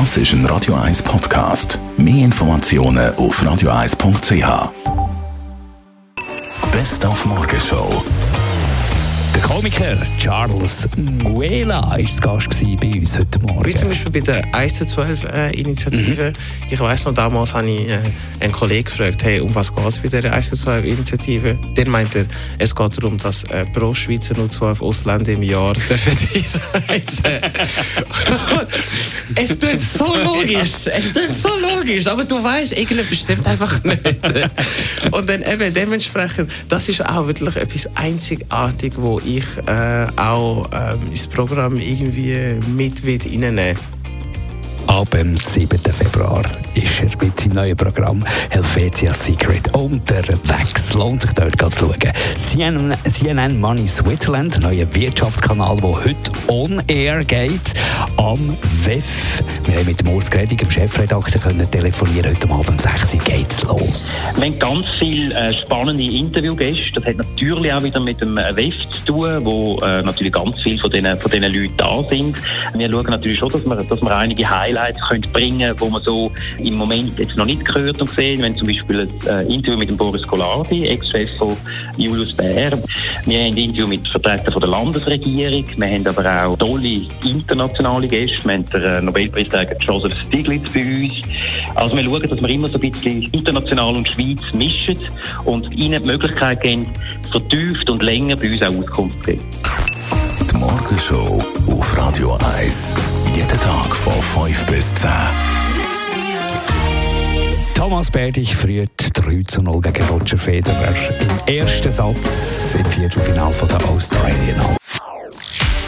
Das ist ein Radio 1 Podcast. Mehr Informationen auf radio1.ch. Best auf Morgenshow. Der Komiker Charles Nguela war Gast bei uns heute Morgen. Wie zum Beispiel bei der 1 zu 12 äh, Initiative. Mhm. Ich weiss noch, damals habe ich äh, einen Kollegen gefragt, hey, um was geht es bei dieser 1 zu 12 Initiative? Der meinte, es geht darum, dass äh, pro Schweizer nur 12 Ausländer im Jahr dürfen reisen. es tut so logisch, es tut so logisch, aber du weißt, irgendetwas stimmt einfach nicht. Und dann eben dementsprechend, das ist auch wirklich etwas einzigartig, wo ich äh, auch ähm, ins Programm irgendwie mit reinnehmen Ab dem 7. Februar ist er mit seinem neuen Programm Helvetia Secret unterwegs. Lohnt sich dort zu schauen. CNN, CNN Money Switzerland, neuer Wirtschaftskanal, der heute on air geht, am WEF. Wir haben mit dem Urs Gredig, dem Chefredakteur, können telefonieren. Heute Abend um 6 Uhr geht's los. Wir haben ganz viele äh, spannende Interviewgäste. Das hat natürlich auch wieder mit dem WEF zu tun, wo äh, natürlich ganz viele von diesen, von diesen Leuten da sind. Wir schauen natürlich schon, dass wir, dass wir einige Highlights können bringen können, die man so im Moment jetzt noch nicht gehört und gesehen. Haben zum Beispiel ein äh, Interview mit dem Boris Colardi, Ex-Chef von Julius Bär. Wir haben ein Interview mit Vertretern der Landesregierung. Wir haben aber auch tolle internationale Gäste. Wir haben den äh, Nobelpreisträger Joseph Stiglitz bei uns. Also wir schauen, dass wir immer so ein bisschen international und Schweiz mischen und ihnen die Möglichkeit geben, vertieft und länger bei uns auch Auskunft zu geben. Die Morgenshow auf Radio 1. Jeden Tag von 5 bis 10. Thomas Berdig früht 3 zu 0 gegen Roger Federer im ersten Satz im Viertelfinale der Australian Open.